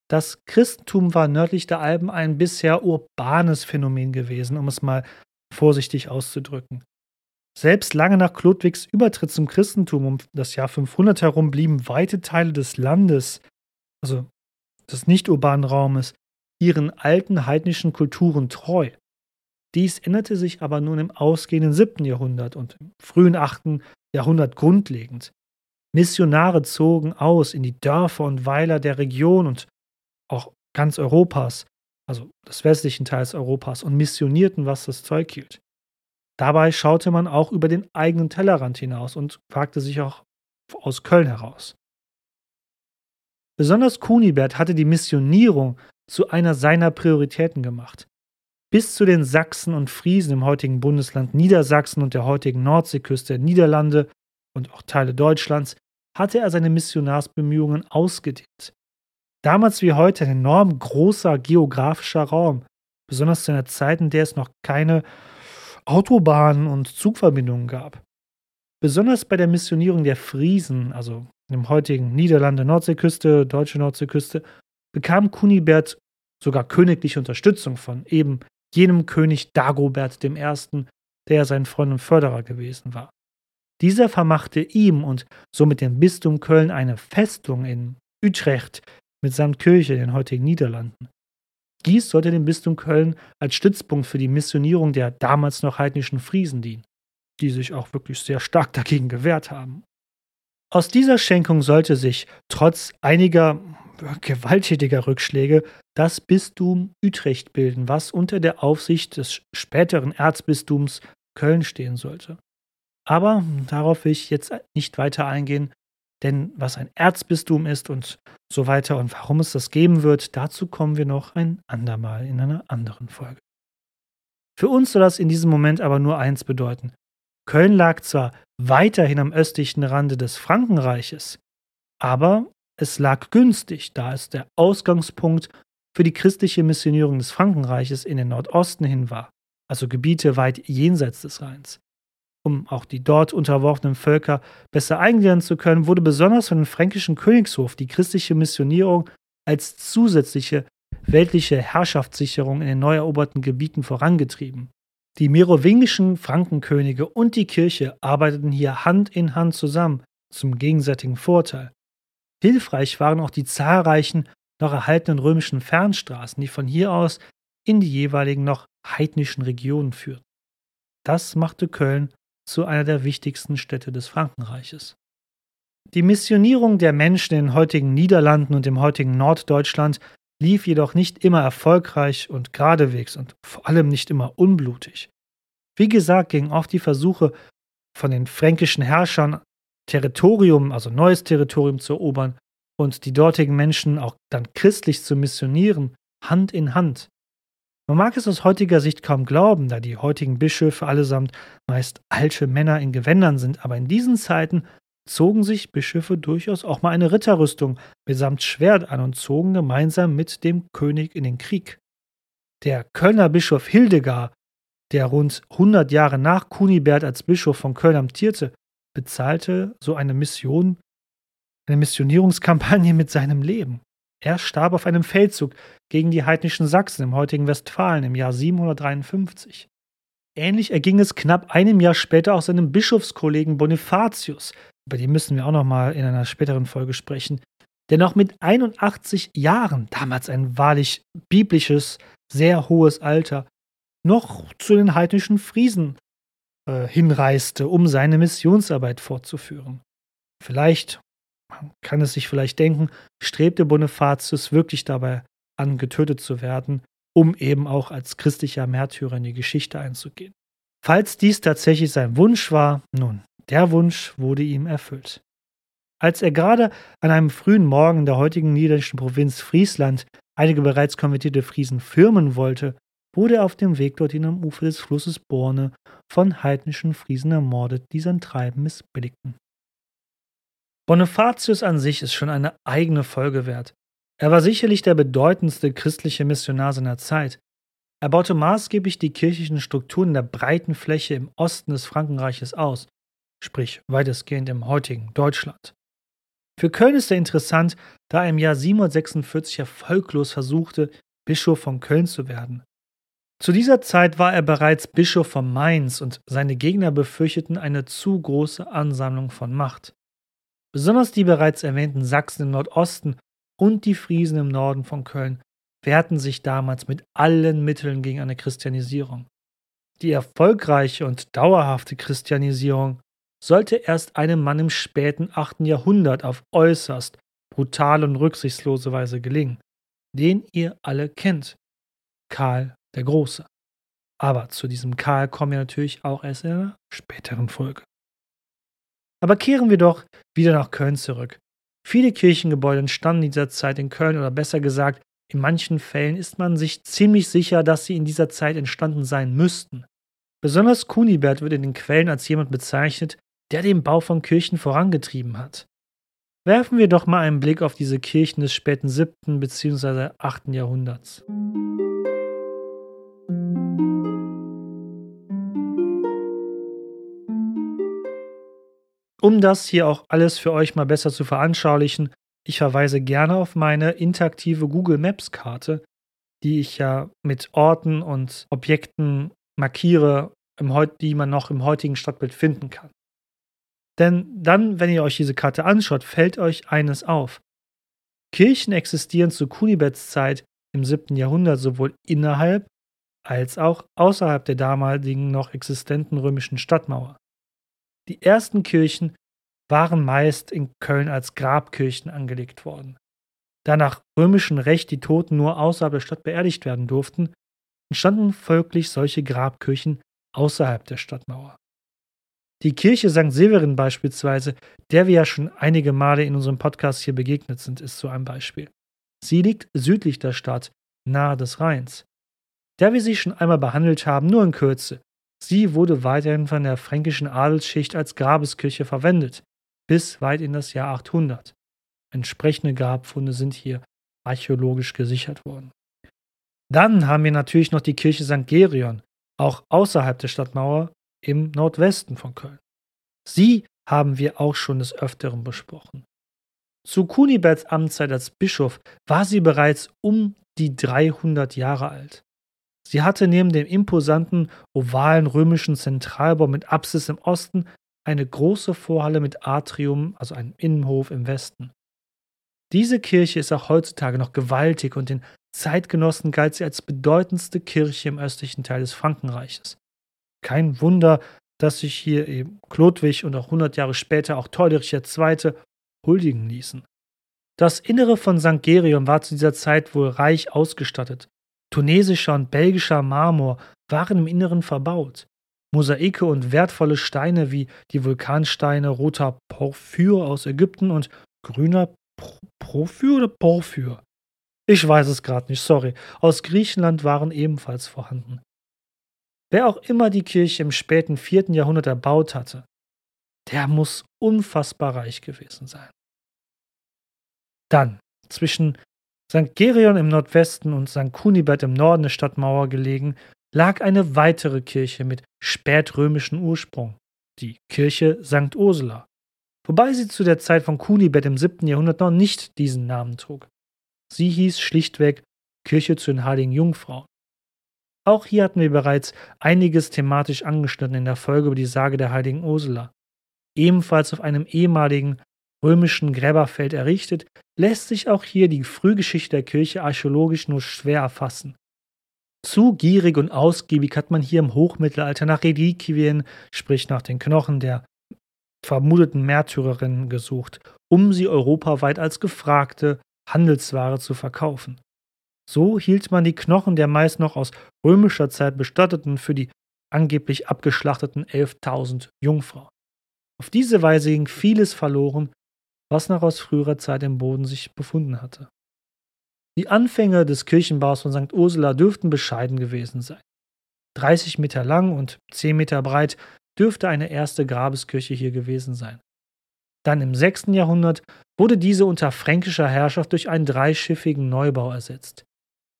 das Christentum war nördlich der Alpen ein bisher urbanes Phänomen gewesen, um es mal vorsichtig auszudrücken. Selbst lange nach Chlodwigs Übertritt zum Christentum um das Jahr 500 herum blieben weite Teile des Landes, also des nicht-urbanen Raumes, ihren alten heidnischen Kulturen treu. Dies änderte sich aber nun im ausgehenden 7. Jahrhundert und im frühen 8. Jahrhundert grundlegend. Missionare zogen aus in die Dörfer und Weiler der Region und ganz Europas, also des westlichen Teils Europas, und missionierten, was das Zeug hielt. Dabei schaute man auch über den eigenen Tellerrand hinaus und wagte sich auch aus Köln heraus. Besonders Kunibert hatte die Missionierung zu einer seiner Prioritäten gemacht. Bis zu den Sachsen und Friesen im heutigen Bundesland Niedersachsen und der heutigen Nordseeküste der Niederlande und auch Teile Deutschlands hatte er seine Missionarsbemühungen ausgedehnt. Damals wie heute ein enorm großer geografischer Raum, besonders zu einer Zeit, in der es noch keine Autobahnen und Zugverbindungen gab. Besonders bei der Missionierung der Friesen, also im heutigen Niederlande Nordseeküste, deutsche Nordseeküste, bekam Kunibert sogar königliche Unterstützung von eben jenem König Dagobert I., der sein Freund und Förderer gewesen war. Dieser vermachte ihm und somit dem Bistum Köln eine Festung in Utrecht mitsamt Kirche in den heutigen Niederlanden. Dies sollte dem Bistum Köln als Stützpunkt für die Missionierung der damals noch heidnischen Friesen dienen, die sich auch wirklich sehr stark dagegen gewehrt haben. Aus dieser Schenkung sollte sich, trotz einiger gewalttätiger Rückschläge, das Bistum Utrecht bilden, was unter der Aufsicht des späteren Erzbistums Köln stehen sollte. Aber darauf will ich jetzt nicht weiter eingehen, denn was ein Erzbistum ist und so weiter und warum es das geben wird, dazu kommen wir noch ein andermal in einer anderen Folge. Für uns soll das in diesem Moment aber nur eins bedeuten. Köln lag zwar weiterhin am östlichen Rande des Frankenreiches, aber es lag günstig, da es der Ausgangspunkt für die christliche Missionierung des Frankenreiches in den Nordosten hin war, also Gebiete weit jenseits des Rheins. Um auch die dort unterworfenen Völker besser eingliedern zu können, wurde besonders von dem fränkischen Königshof die christliche Missionierung als zusätzliche weltliche Herrschaftssicherung in den neu eroberten Gebieten vorangetrieben. Die merowingischen Frankenkönige und die Kirche arbeiteten hier Hand in Hand zusammen zum gegenseitigen Vorteil. Hilfreich waren auch die zahlreichen noch erhaltenen römischen Fernstraßen, die von hier aus in die jeweiligen noch heidnischen Regionen führten. Das machte Köln zu einer der wichtigsten Städte des Frankenreiches. Die Missionierung der Menschen in den heutigen Niederlanden und im heutigen Norddeutschland lief jedoch nicht immer erfolgreich und geradewegs und vor allem nicht immer unblutig. Wie gesagt, gingen oft die Versuche von den fränkischen Herrschern, Territorium, also neues Territorium zu erobern und die dortigen Menschen auch dann christlich zu missionieren, Hand in Hand. Man mag es aus heutiger Sicht kaum glauben, da die heutigen Bischöfe allesamt meist alte Männer in Gewändern sind, aber in diesen Zeiten zogen sich Bischöfe durchaus auch mal eine Ritterrüstung mitsamt Schwert an und zogen gemeinsam mit dem König in den Krieg. Der Kölner Bischof Hildegard, der rund 100 Jahre nach Kunibert als Bischof von Köln amtierte, bezahlte so eine Mission, eine Missionierungskampagne mit seinem Leben. Er starb auf einem Feldzug gegen die heidnischen Sachsen im heutigen Westfalen im Jahr 753. Ähnlich erging es knapp einem Jahr später auch seinem Bischofskollegen Bonifatius, über den müssen wir auch noch mal in einer späteren Folge sprechen, der noch mit 81 Jahren, damals ein wahrlich biblisches, sehr hohes Alter, noch zu den heidnischen Friesen äh, hinreiste, um seine Missionsarbeit fortzuführen. Vielleicht, man kann es sich vielleicht denken, strebte Bonifatius wirklich dabei an, getötet zu werden, um eben auch als christlicher Märtyrer in die Geschichte einzugehen. Falls dies tatsächlich sein Wunsch war, nun, der Wunsch wurde ihm erfüllt. Als er gerade an einem frühen Morgen der heutigen niederländischen Provinz Friesland einige bereits konvertierte Friesen firmen wollte, wurde er auf dem Weg dorthin am Ufer des Flusses Borne von heidnischen Friesen ermordet, die sein Treiben missbilligten. Bonifatius an sich ist schon eine eigene Folge wert. Er war sicherlich der bedeutendste christliche Missionar seiner Zeit. Er baute maßgeblich die kirchlichen Strukturen der breiten Fläche im Osten des Frankenreiches aus, sprich weitestgehend im heutigen Deutschland. Für Köln ist er interessant, da er im Jahr 746 erfolglos versuchte, Bischof von Köln zu werden. Zu dieser Zeit war er bereits Bischof von Mainz und seine Gegner befürchteten eine zu große Ansammlung von Macht. Besonders die bereits erwähnten Sachsen im Nordosten und die Friesen im Norden von Köln wehrten sich damals mit allen Mitteln gegen eine Christianisierung. Die erfolgreiche und dauerhafte Christianisierung sollte erst einem Mann im späten 8. Jahrhundert auf äußerst brutale und rücksichtslose Weise gelingen, den ihr alle kennt, Karl der Große. Aber zu diesem Karl kommen wir natürlich auch erst in einer späteren Folge. Aber kehren wir doch wieder nach Köln zurück. Viele Kirchengebäude entstanden in dieser Zeit in Köln oder besser gesagt, in manchen Fällen ist man sich ziemlich sicher, dass sie in dieser Zeit entstanden sein müssten. Besonders Kunibert wird in den Quellen als jemand bezeichnet, der den Bau von Kirchen vorangetrieben hat. Werfen wir doch mal einen Blick auf diese Kirchen des späten 7. bzw. 8. Jahrhunderts. Um das hier auch alles für euch mal besser zu veranschaulichen, ich verweise gerne auf meine interaktive Google Maps Karte, die ich ja mit Orten und Objekten markiere, die man noch im heutigen Stadtbild finden kann. Denn dann, wenn ihr euch diese Karte anschaut, fällt euch eines auf. Kirchen existieren zu Kunibets Zeit im 7. Jahrhundert sowohl innerhalb als auch außerhalb der damaligen noch existenten römischen Stadtmauer. Die ersten Kirchen waren meist in Köln als Grabkirchen angelegt worden. Da nach römischem Recht die Toten nur außerhalb der Stadt beerdigt werden durften, entstanden folglich solche Grabkirchen außerhalb der Stadtmauer. Die Kirche St. Severin beispielsweise, der wir ja schon einige Male in unserem Podcast hier begegnet sind, ist so ein Beispiel. Sie liegt südlich der Stadt, nahe des Rheins. Der wir sie schon einmal behandelt haben, nur in Kürze. Sie wurde weiterhin von der fränkischen Adelsschicht als Grabeskirche verwendet, bis weit in das Jahr 800. Entsprechende Grabfunde sind hier archäologisch gesichert worden. Dann haben wir natürlich noch die Kirche St. Gerion, auch außerhalb der Stadtmauer, im Nordwesten von Köln. Sie haben wir auch schon des Öfteren besprochen. Zu Kuniberts Amtszeit als Bischof war sie bereits um die 300 Jahre alt. Sie hatte neben dem imposanten ovalen römischen Zentralbau mit Apsis im Osten eine große Vorhalle mit Atrium, also einem Innenhof im Westen. Diese Kirche ist auch heutzutage noch gewaltig und den Zeitgenossen galt sie als bedeutendste Kirche im östlichen Teil des Frankenreiches. Kein Wunder, dass sich hier eben Chlodwig und auch 100 Jahre später auch Theudrich II. huldigen ließen. Das Innere von St. Gerion war zu dieser Zeit wohl reich ausgestattet. Tunesischer und belgischer Marmor waren im Inneren verbaut. Mosaike und wertvolle Steine wie die Vulkansteine roter Porphyr aus Ägypten und grüner Porphyr oder Porphyr? Ich weiß es gerade nicht, sorry. Aus Griechenland waren ebenfalls vorhanden wer auch immer die Kirche im späten 4. Jahrhundert erbaut hatte. der muss unfassbar reich gewesen sein. Dann, zwischen St. Gerion im Nordwesten und St. Kunibert im Norden der Stadtmauer gelegen, lag eine weitere Kirche mit spätrömischem Ursprung, die Kirche St. Ursula, wobei sie zu der Zeit von Kunibert im 7. Jahrhundert noch nicht diesen Namen trug. Sie hieß schlichtweg Kirche zu den Heiligen Jungfrauen. Auch hier hatten wir bereits einiges thematisch angeschnitten in der Folge über die Sage der heiligen Ursula. Ebenfalls auf einem ehemaligen römischen Gräberfeld errichtet, lässt sich auch hier die Frühgeschichte der Kirche archäologisch nur schwer erfassen. Zu gierig und ausgiebig hat man hier im Hochmittelalter nach Reliquien, sprich nach den Knochen der vermuteten Märtyrerinnen gesucht, um sie europaweit als gefragte Handelsware zu verkaufen. So hielt man die Knochen der meist noch aus römischer Zeit bestatteten für die angeblich abgeschlachteten 11.000 Jungfrauen. Auf diese Weise ging vieles verloren, was noch aus früherer Zeit im Boden sich befunden hatte. Die Anfänge des Kirchenbaus von St. Ursula dürften bescheiden gewesen sein. 30 Meter lang und 10 Meter breit dürfte eine erste Grabeskirche hier gewesen sein. Dann im 6. Jahrhundert wurde diese unter fränkischer Herrschaft durch einen dreischiffigen Neubau ersetzt.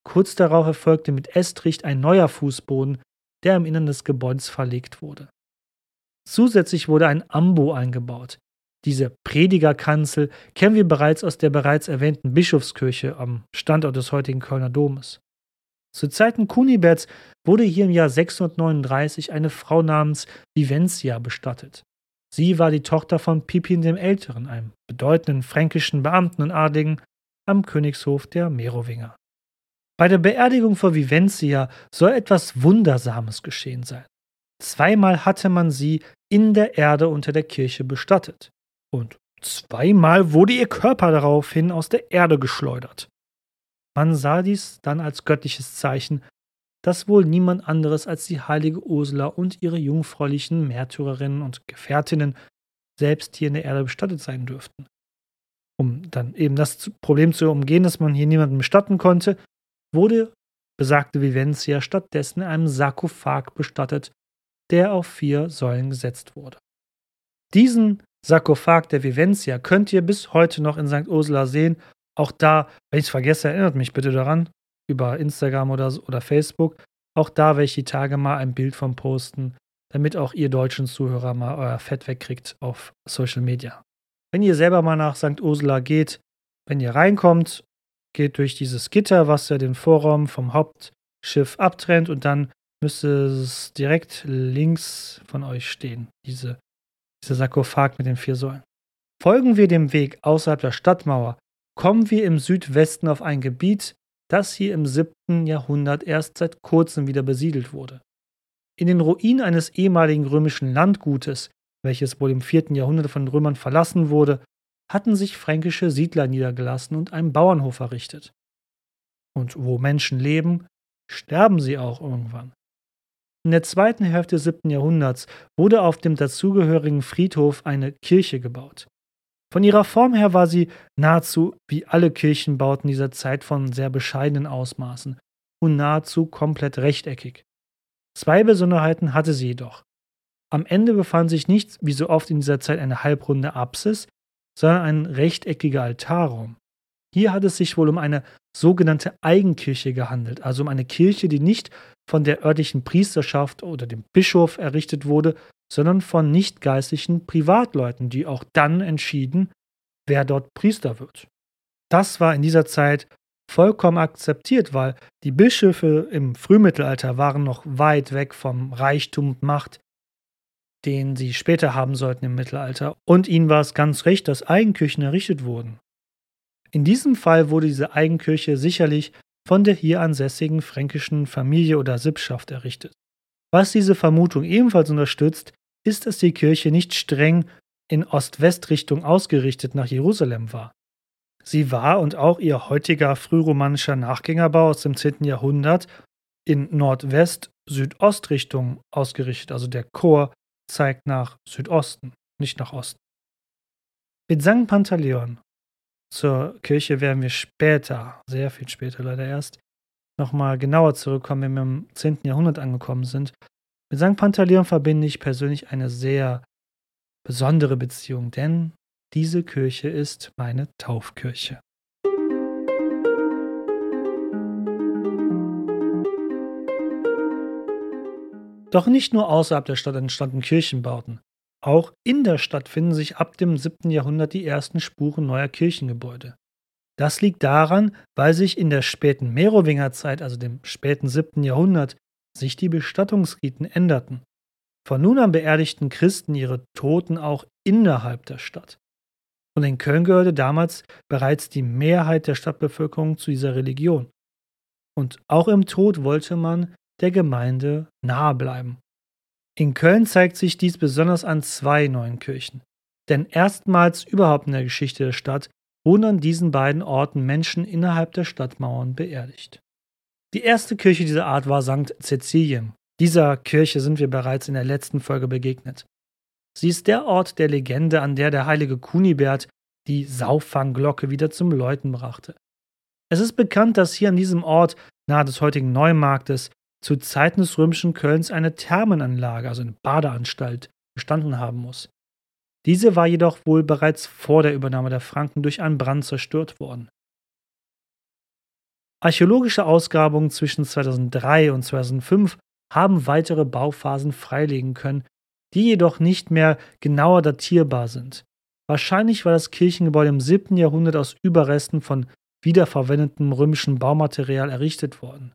Kurz darauf erfolgte mit Estricht ein neuer Fußboden, der im Innern des Gebäudes verlegt wurde. Zusätzlich wurde ein Ambo eingebaut. Diese Predigerkanzel kennen wir bereits aus der bereits erwähnten Bischofskirche am Standort des heutigen Kölner Domes. Zu Zeiten Kuniberts wurde hier im Jahr 639 eine Frau namens Viventia bestattet. Sie war die Tochter von Pippin dem Älteren, einem bedeutenden fränkischen Beamten und Adligen am Königshof der Merowinger. Bei der Beerdigung von Viventia soll etwas Wundersames geschehen sein. Zweimal hatte man sie in der Erde unter der Kirche bestattet. Und zweimal wurde ihr Körper daraufhin aus der Erde geschleudert. Man sah dies dann als göttliches Zeichen, dass wohl niemand anderes als die heilige Ursula und ihre jungfräulichen Märtyrerinnen und Gefährtinnen selbst hier in der Erde bestattet sein dürften. Um dann eben das Problem zu umgehen, dass man hier niemanden bestatten konnte, wurde besagte Vivencia stattdessen in einem Sarkophag bestattet, der auf vier Säulen gesetzt wurde. Diesen Sarkophag der Vivencia könnt ihr bis heute noch in St. Ursula sehen. Auch da, wenn ich es vergesse, erinnert mich bitte daran, über Instagram oder, oder Facebook. Auch da werde ich die Tage mal ein Bild von posten, damit auch ihr deutschen Zuhörer mal euer Fett wegkriegt auf Social Media. Wenn ihr selber mal nach St. Ursula geht, wenn ihr reinkommt, geht durch dieses Gitter, was ja den Vorraum vom Hauptschiff abtrennt und dann müsste es direkt links von euch stehen, diese, dieser Sarkophag mit den vier Säulen. Folgen wir dem Weg außerhalb der Stadtmauer, kommen wir im Südwesten auf ein Gebiet, das hier im 7. Jahrhundert erst seit kurzem wieder besiedelt wurde. In den Ruinen eines ehemaligen römischen Landgutes, welches wohl im 4. Jahrhundert von den Römern verlassen wurde, hatten sich fränkische Siedler niedergelassen und einen Bauernhof errichtet. Und wo Menschen leben, sterben sie auch irgendwann. In der zweiten Hälfte des 7. Jahrhunderts wurde auf dem dazugehörigen Friedhof eine Kirche gebaut. Von ihrer Form her war sie nahezu wie alle Kirchenbauten dieser Zeit von sehr bescheidenen Ausmaßen und nahezu komplett rechteckig. Zwei Besonderheiten hatte sie jedoch. Am Ende befand sich nicht, wie so oft in dieser Zeit, eine halbrunde Apsis, sondern ein rechteckiger Altarraum. Hier hat es sich wohl um eine sogenannte Eigenkirche gehandelt, also um eine Kirche, die nicht von der örtlichen Priesterschaft oder dem Bischof errichtet wurde, sondern von nichtgeistlichen Privatleuten, die auch dann entschieden, wer dort Priester wird. Das war in dieser Zeit vollkommen akzeptiert, weil die Bischöfe im Frühmittelalter waren noch weit weg vom Reichtum und Macht, den sie später haben sollten im Mittelalter, und ihnen war es ganz recht, dass Eigenkirchen errichtet wurden. In diesem Fall wurde diese Eigenkirche sicherlich von der hier ansässigen fränkischen Familie oder Sippschaft errichtet. Was diese Vermutung ebenfalls unterstützt, ist, dass die Kirche nicht streng in Ost-West-Richtung ausgerichtet nach Jerusalem war. Sie war und auch ihr heutiger frühromanischer Nachgängerbau aus dem 10. Jahrhundert in Nordwest-Südost-Richtung ausgerichtet, also der Chor zeigt nach Südosten, nicht nach Osten. Mit St. Pantaleon zur Kirche werden wir später, sehr viel später leider erst, nochmal genauer zurückkommen, wenn wir im 10. Jahrhundert angekommen sind. Mit St. Pantaleon verbinde ich persönlich eine sehr besondere Beziehung, denn diese Kirche ist meine Taufkirche. Doch nicht nur außerhalb der Stadt entstanden Kirchenbauten. Auch in der Stadt finden sich ab dem 7. Jahrhundert die ersten Spuren neuer Kirchengebäude. Das liegt daran, weil sich in der späten Merowingerzeit, also dem späten 7. Jahrhundert, sich die Bestattungsriten änderten. Von nun an beerdigten Christen ihre Toten auch innerhalb der Stadt. Und in Köln gehörte damals bereits die Mehrheit der Stadtbevölkerung zu dieser Religion. Und auch im Tod wollte man der Gemeinde nahe bleiben. In Köln zeigt sich dies besonders an zwei neuen Kirchen. Denn erstmals überhaupt in der Geschichte der Stadt wurden an diesen beiden Orten Menschen innerhalb der Stadtmauern beerdigt. Die erste Kirche dieser Art war St. Cäcilien. Dieser Kirche sind wir bereits in der letzten Folge begegnet. Sie ist der Ort der Legende, an der der heilige Kunibert die Saufangglocke wieder zum Läuten brachte. Es ist bekannt, dass hier an diesem Ort, nahe des heutigen Neumarktes, zu Zeiten des römischen Kölns eine Thermenanlage, also eine Badeanstalt, gestanden haben muss. Diese war jedoch wohl bereits vor der Übernahme der Franken durch einen Brand zerstört worden. Archäologische Ausgrabungen zwischen 2003 und 2005 haben weitere Bauphasen freilegen können, die jedoch nicht mehr genauer datierbar sind. Wahrscheinlich war das Kirchengebäude im 7. Jahrhundert aus Überresten von wiederverwendetem römischen Baumaterial errichtet worden.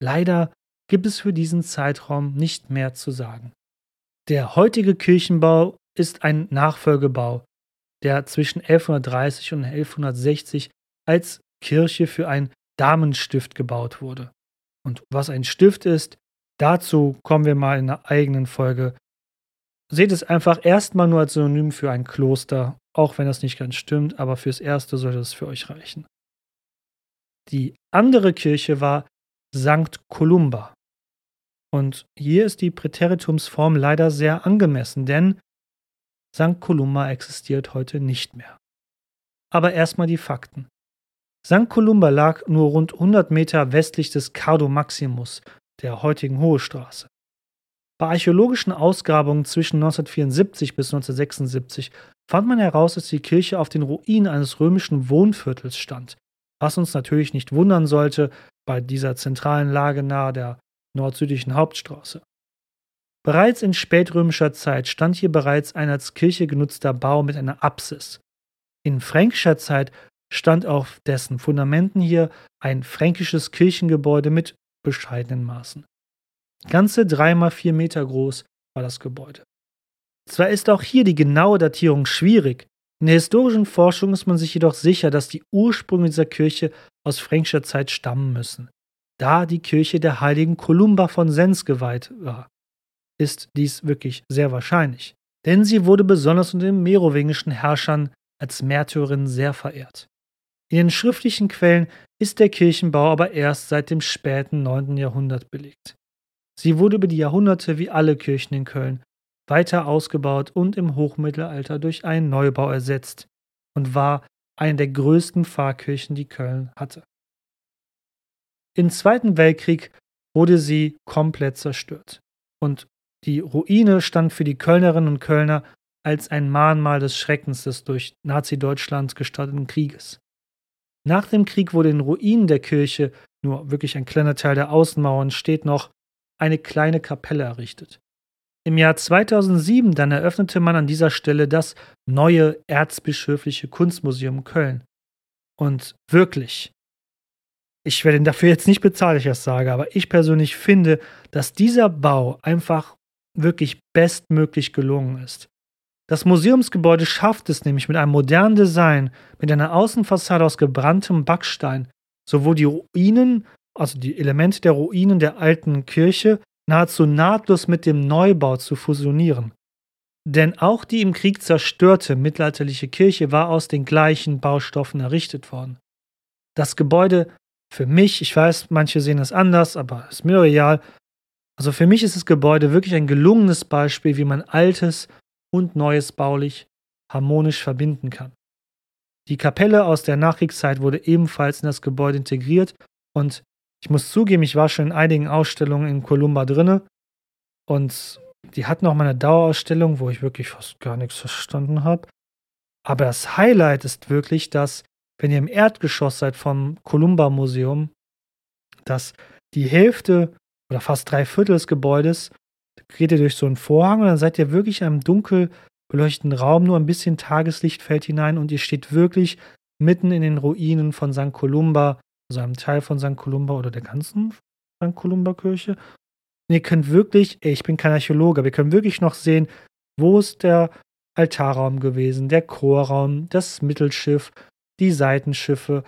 Leider gibt es für diesen Zeitraum nicht mehr zu sagen. Der heutige Kirchenbau ist ein Nachfolgebau, der zwischen 1130 und 1160 als Kirche für ein Damenstift gebaut wurde. Und was ein Stift ist, dazu kommen wir mal in einer eigenen Folge. Seht es einfach erstmal nur als Synonym für ein Kloster, auch wenn das nicht ganz stimmt, aber fürs Erste sollte es für euch reichen. Die andere Kirche war St. Columba. Und hier ist die Präteritumsform leider sehr angemessen, denn St. Columba existiert heute nicht mehr. Aber erstmal die Fakten. St. Columba lag nur rund 100 Meter westlich des Cardo Maximus, der heutigen Hohe Straße. Bei archäologischen Ausgrabungen zwischen 1974 bis 1976 fand man heraus, dass die Kirche auf den Ruinen eines römischen Wohnviertels stand, was uns natürlich nicht wundern sollte bei dieser zentralen Lage nahe der nord-südlichen Hauptstraße. Bereits in spätrömischer Zeit stand hier bereits ein als Kirche genutzter Bau mit einer Apsis. In fränkischer Zeit stand auf dessen Fundamenten hier ein fränkisches Kirchengebäude mit bescheidenen Maßen. Ganze dreimal vier Meter groß war das Gebäude. Zwar ist auch hier die genaue Datierung schwierig, in der historischen Forschung ist man sich jedoch sicher, dass die Ursprünge dieser Kirche aus fränkischer Zeit stammen müssen da die Kirche der heiligen Kolumba von Sens geweiht war. Ist dies wirklich sehr wahrscheinlich, denn sie wurde besonders unter den merowingischen Herrschern als Märtyrerin sehr verehrt. In den schriftlichen Quellen ist der Kirchenbau aber erst seit dem späten 9. Jahrhundert belegt. Sie wurde über die Jahrhunderte wie alle Kirchen in Köln weiter ausgebaut und im Hochmittelalter durch einen Neubau ersetzt und war eine der größten Pfarrkirchen, die Köln hatte. Im Zweiten Weltkrieg wurde sie komplett zerstört. Und die Ruine stand für die Kölnerinnen und Kölner als ein Mahnmal des Schreckens des durch Nazi-Deutschland gestarteten Krieges. Nach dem Krieg wurde in Ruinen der Kirche, nur wirklich ein kleiner Teil der Außenmauern steht noch, eine kleine Kapelle errichtet. Im Jahr 2007 dann eröffnete man an dieser Stelle das neue Erzbischöfliche Kunstmuseum Köln. Und wirklich, ich werde dafür jetzt nicht bezahlt, ich das sage, aber ich persönlich finde, dass dieser Bau einfach wirklich bestmöglich gelungen ist. Das Museumsgebäude schafft es nämlich mit einem modernen Design, mit einer Außenfassade aus gebranntem Backstein, sowohl die Ruinen, also die Elemente der Ruinen der alten Kirche, nahezu nahtlos mit dem Neubau zu fusionieren. Denn auch die im Krieg zerstörte mittelalterliche Kirche war aus den gleichen Baustoffen errichtet worden. Das Gebäude für mich, ich weiß, manche sehen es anders, aber ist mir real. Also für mich ist das Gebäude wirklich ein gelungenes Beispiel, wie man Altes und Neues baulich harmonisch verbinden kann. Die Kapelle aus der Nachkriegszeit wurde ebenfalls in das Gebäude integriert und ich muss zugeben, ich war schon in einigen Ausstellungen in Columba drinne und Die hatten auch mal eine Dauerausstellung, wo ich wirklich fast gar nichts verstanden habe. Aber das Highlight ist wirklich, dass, wenn ihr im Erdgeschoss seid vom Columba Museum, dass die Hälfte oder fast drei Viertel des Gebäudes geht ihr durch so einen Vorhang und dann seid ihr wirklich in einem dunkel beleuchteten Raum, nur ein bisschen Tageslicht fällt hinein und ihr steht wirklich mitten in den Ruinen von St. Columba, also einem Teil von St. Columba oder der ganzen St. Columba Kirche. Und ihr könnt wirklich, ey, ich bin kein Archäologe, ihr könnt wirklich noch sehen, wo ist der Altarraum gewesen, der Chorraum, das Mittelschiff, die Seitenschiffe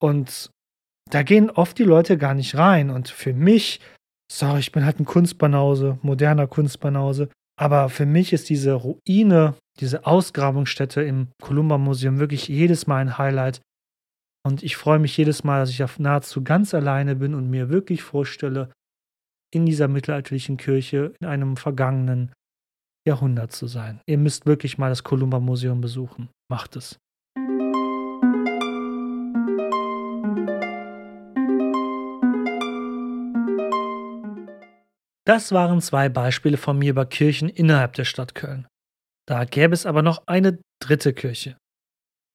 und da gehen oft die Leute gar nicht rein und für mich, sorry, ich bin halt ein Kunstbanause, moderner Kunstbanause, aber für mich ist diese Ruine, diese Ausgrabungsstätte im Columba Museum wirklich jedes Mal ein Highlight. Und ich freue mich jedes Mal, dass ich auf nahezu ganz alleine bin und mir wirklich vorstelle, in dieser mittelalterlichen Kirche in einem vergangenen Jahrhundert zu sein. Ihr müsst wirklich mal das Columba Museum besuchen. Macht es. Das waren zwei Beispiele von mir über Kirchen innerhalb der Stadt Köln. Da gäbe es aber noch eine dritte Kirche.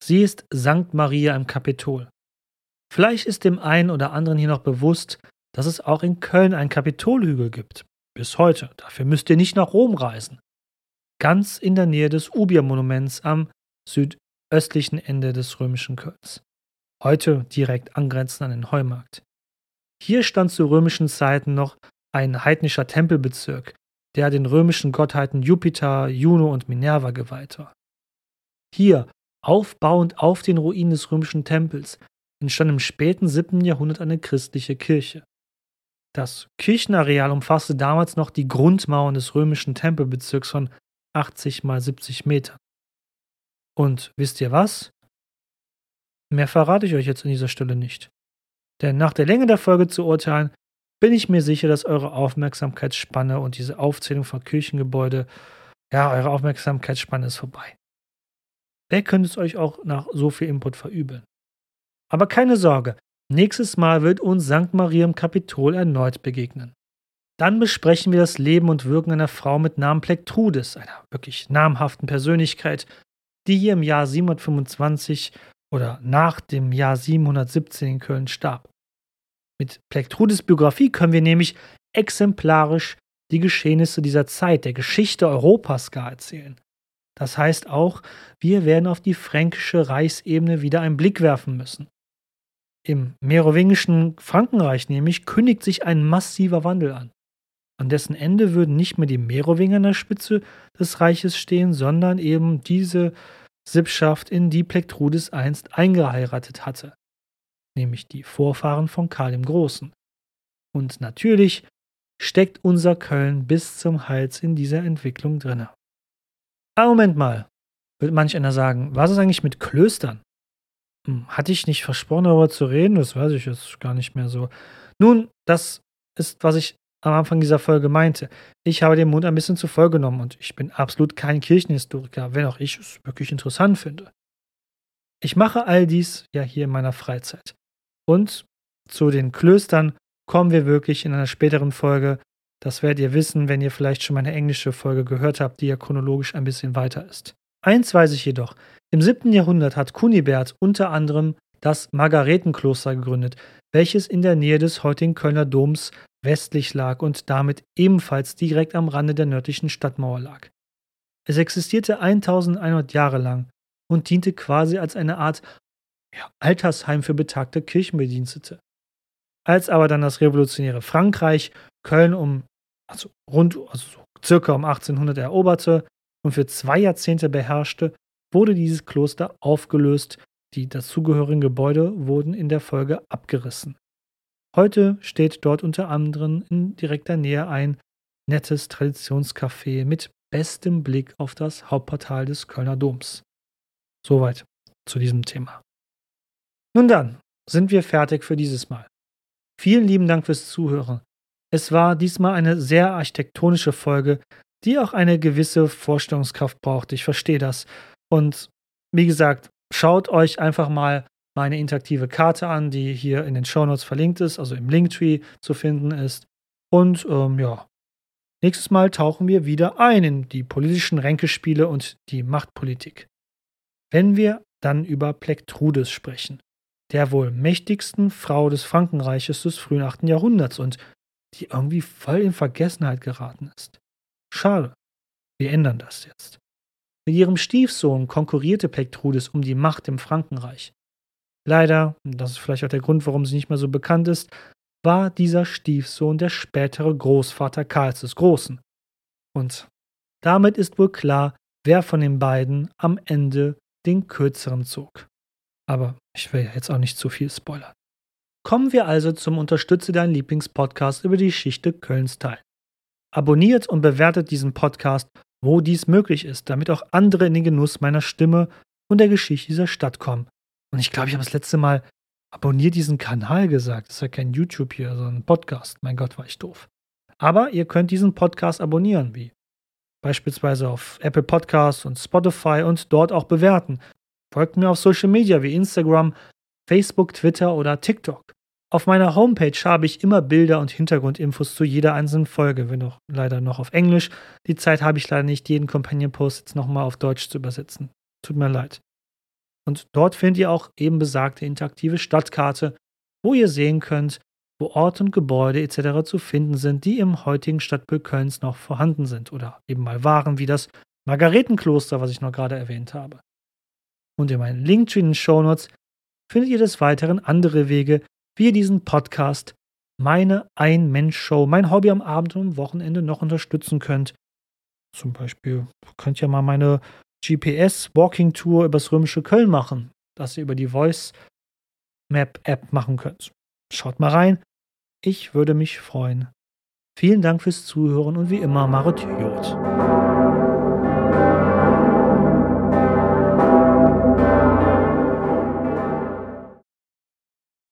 Sie ist St. Maria im Kapitol. Vielleicht ist dem einen oder anderen hier noch bewusst, dass es auch in Köln einen Kapitolhügel gibt. Bis heute. Dafür müsst ihr nicht nach Rom reisen. Ganz in der Nähe des Ubia-Monuments am südöstlichen Ende des römischen Kölns. Heute direkt angrenzend an den Heumarkt. Hier stand zu römischen Zeiten noch ein heidnischer Tempelbezirk, der den römischen Gottheiten Jupiter, Juno und Minerva geweiht war. Hier, aufbauend auf den Ruinen des römischen Tempels, entstand im späten 7. Jahrhundert eine christliche Kirche. Das Kirchenareal umfasste damals noch die Grundmauern des römischen Tempelbezirks von 80 mal 70 Metern. Und wisst ihr was? Mehr verrate ich euch jetzt an dieser Stelle nicht. Denn nach der Länge der Folge zu urteilen, bin ich mir sicher, dass eure Aufmerksamkeitsspanne und diese Aufzählung von Kirchengebäude, ja, eure Aufmerksamkeitsspanne ist vorbei. Wer könnte es euch auch nach so viel Input verübeln? Aber keine Sorge, nächstes Mal wird uns St. Maria im Kapitol erneut begegnen. Dann besprechen wir das Leben und Wirken einer Frau mit Namen Plektrudis, einer wirklich namhaften Persönlichkeit, die hier im Jahr 725 oder nach dem Jahr 717 in Köln starb. Mit Plektrudis Biografie können wir nämlich exemplarisch die Geschehnisse dieser Zeit, der Geschichte Europas gar erzählen. Das heißt auch, wir werden auf die fränkische Reichsebene wieder einen Blick werfen müssen. Im merowingischen Frankenreich nämlich kündigt sich ein massiver Wandel an. An dessen Ende würden nicht mehr die Merowinger an der Spitze des Reiches stehen, sondern eben diese Sippschaft, in die Plektrudis einst eingeheiratet hatte nämlich die Vorfahren von Karl dem Großen. Und natürlich steckt unser Köln bis zum Hals in dieser Entwicklung drinne. Ah, Moment mal, wird manch einer sagen, was ist eigentlich mit Klöstern? Hm, hatte ich nicht versprochen, darüber zu reden? Das weiß ich jetzt gar nicht mehr so. Nun, das ist, was ich am Anfang dieser Folge meinte. Ich habe den Mund ein bisschen zu voll genommen und ich bin absolut kein Kirchenhistoriker, wenn auch ich es wirklich interessant finde. Ich mache all dies ja hier in meiner Freizeit. Und zu den Klöstern kommen wir wirklich in einer späteren Folge. Das werdet ihr wissen, wenn ihr vielleicht schon meine englische Folge gehört habt, die ja chronologisch ein bisschen weiter ist. Eins weiß ich jedoch. Im 7. Jahrhundert hat Kunibert unter anderem das Margaretenkloster gegründet, welches in der Nähe des heutigen Kölner Doms westlich lag und damit ebenfalls direkt am Rande der nördlichen Stadtmauer lag. Es existierte 1100 Jahre lang und diente quasi als eine Art ja, Altersheim für betagte Kirchenbedienstete. Als aber dann das revolutionäre Frankreich Köln um, also rund, also so circa um 1800 eroberte und für zwei Jahrzehnte beherrschte, wurde dieses Kloster aufgelöst, die dazugehörigen Gebäude wurden in der Folge abgerissen. Heute steht dort unter anderem in direkter Nähe ein nettes Traditionscafé mit bestem Blick auf das Hauptportal des Kölner Doms. Soweit zu diesem Thema. Nun dann, sind wir fertig für dieses Mal. Vielen lieben Dank fürs Zuhören. Es war diesmal eine sehr architektonische Folge, die auch eine gewisse Vorstellungskraft braucht. Ich verstehe das. Und wie gesagt, schaut euch einfach mal meine interaktive Karte an, die hier in den Shownotes verlinkt ist, also im Linktree zu finden ist. Und ähm, ja, Nächstes Mal tauchen wir wieder ein in die politischen Ränkespiele und die Machtpolitik. Wenn wir dann über Plektrudes sprechen, der wohl mächtigsten Frau des Frankenreiches des frühen 8. Jahrhunderts und die irgendwie voll in Vergessenheit geraten ist. Schade. Wir ändern das jetzt. Mit ihrem Stiefsohn konkurrierte Plektrudes um die Macht im Frankenreich. Leider, das ist vielleicht auch der Grund, warum sie nicht mehr so bekannt ist, war dieser Stiefsohn der spätere Großvater Karls des Großen. Und damit ist wohl klar, wer von den beiden am Ende den kürzeren zog. Aber ich will ja jetzt auch nicht zu viel spoilern. Kommen wir also zum Unterstütze deinen Lieblingspodcast über die Geschichte Kölns Teil. Abonniert und bewertet diesen Podcast, wo dies möglich ist, damit auch andere in den Genuss meiner Stimme und der Geschichte dieser Stadt kommen. Und ich glaube, ich habe das letzte Mal abonniert diesen Kanal gesagt. Das ist ja kein YouTube hier, sondern ein Podcast. Mein Gott, war ich doof. Aber ihr könnt diesen Podcast abonnieren, wie beispielsweise auf Apple Podcasts und Spotify und dort auch bewerten. Folgt mir auf Social Media wie Instagram, Facebook, Twitter oder TikTok. Auf meiner Homepage habe ich immer Bilder und Hintergrundinfos zu jeder einzelnen Folge, wenn auch leider noch auf Englisch. Die Zeit habe ich leider nicht, jeden Companion-Post jetzt nochmal auf Deutsch zu übersetzen. Tut mir leid. Und dort findet ihr auch eben besagte interaktive Stadtkarte, wo ihr sehen könnt, wo Orte und Gebäude etc. zu finden sind, die im heutigen Stadtbild Kölns noch vorhanden sind oder eben mal waren, wie das Margaretenkloster, was ich noch gerade erwähnt habe. Und in meinen Linktree in den Shownotes findet ihr des Weiteren andere Wege, wie ihr diesen Podcast, meine Ein-Mensch-Show, mein Hobby am Abend und am Wochenende noch unterstützen könnt. Zum Beispiel könnt ihr mal meine GPS-Walking-Tour übers römische Köln machen, das ihr über die Voice Map-App machen könnt. Schaut mal rein. Ich würde mich freuen. Vielen Dank fürs Zuhören und wie immer Marot Jod.